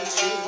く「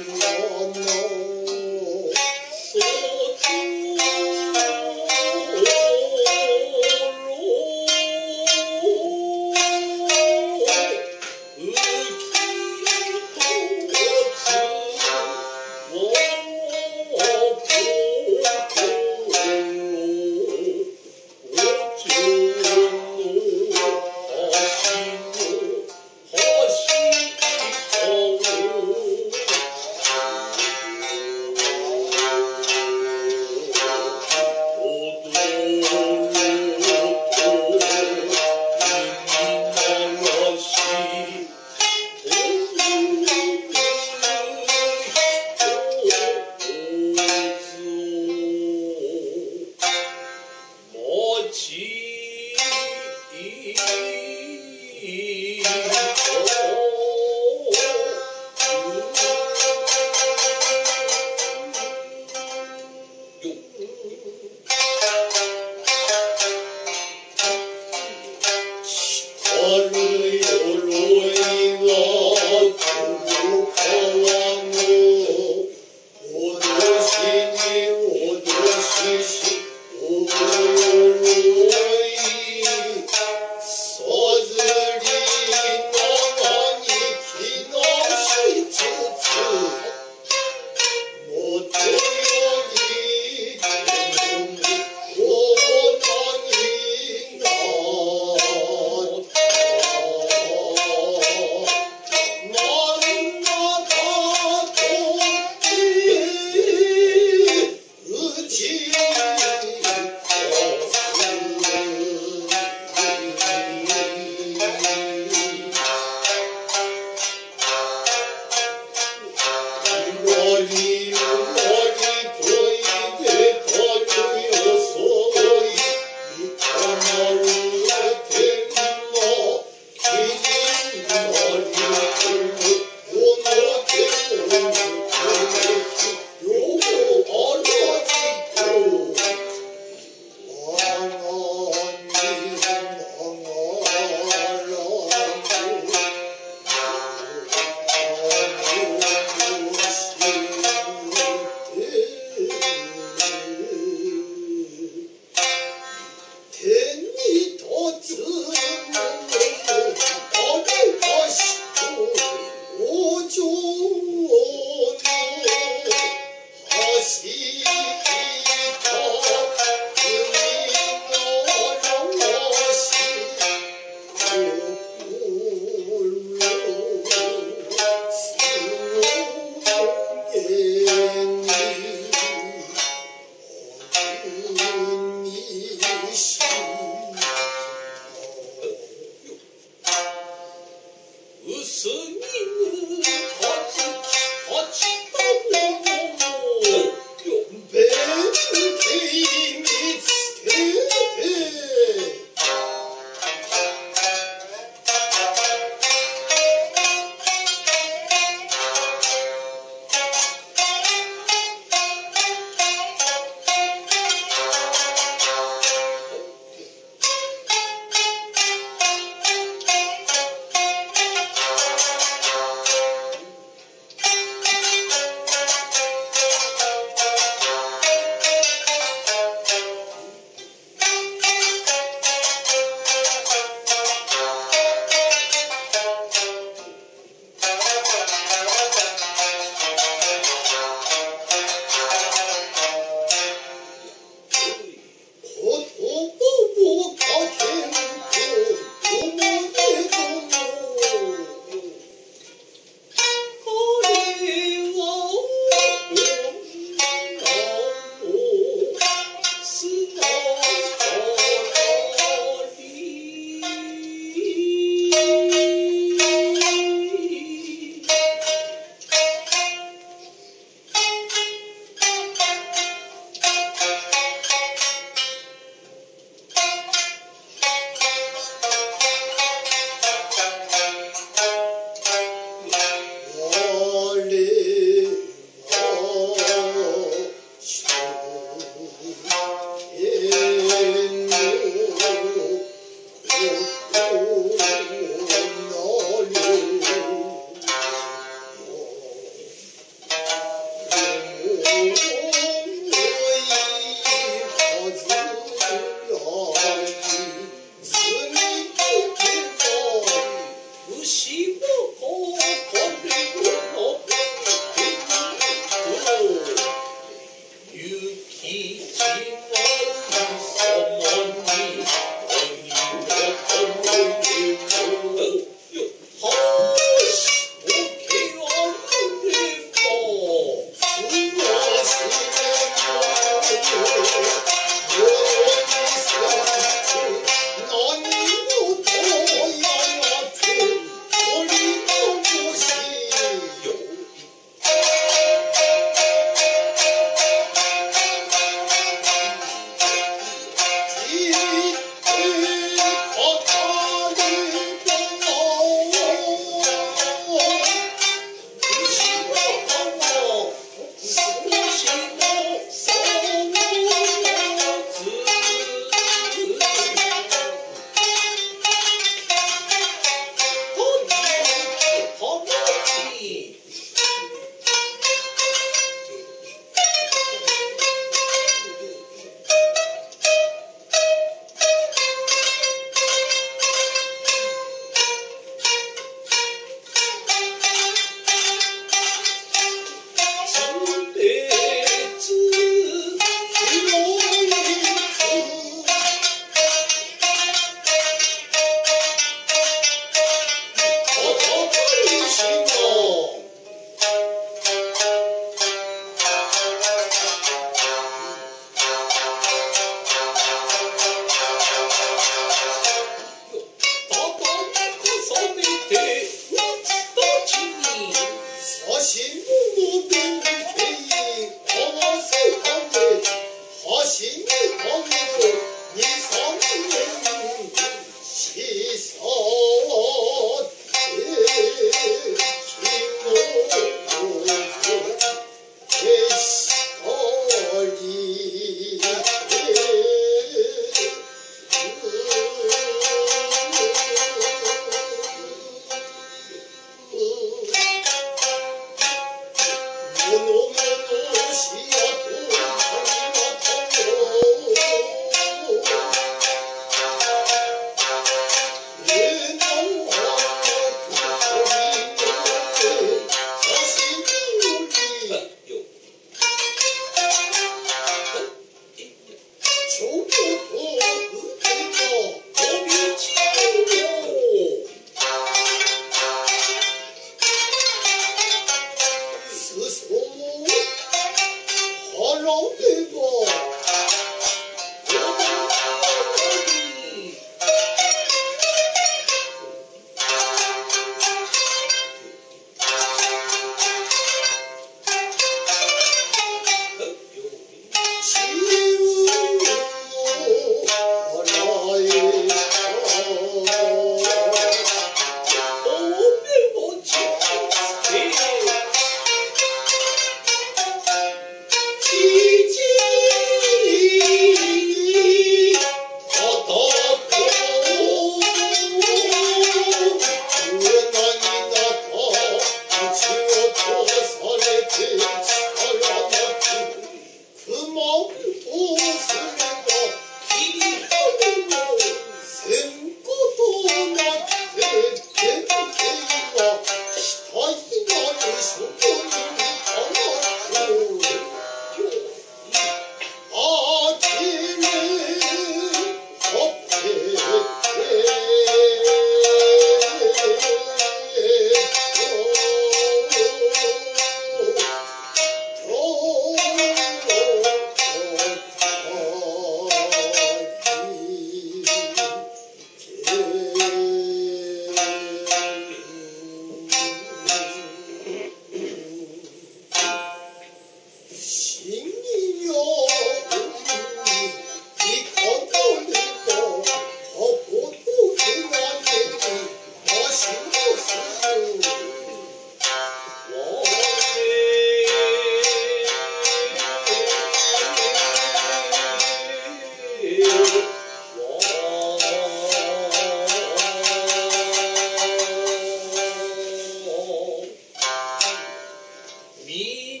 敬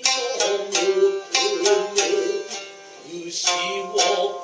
よく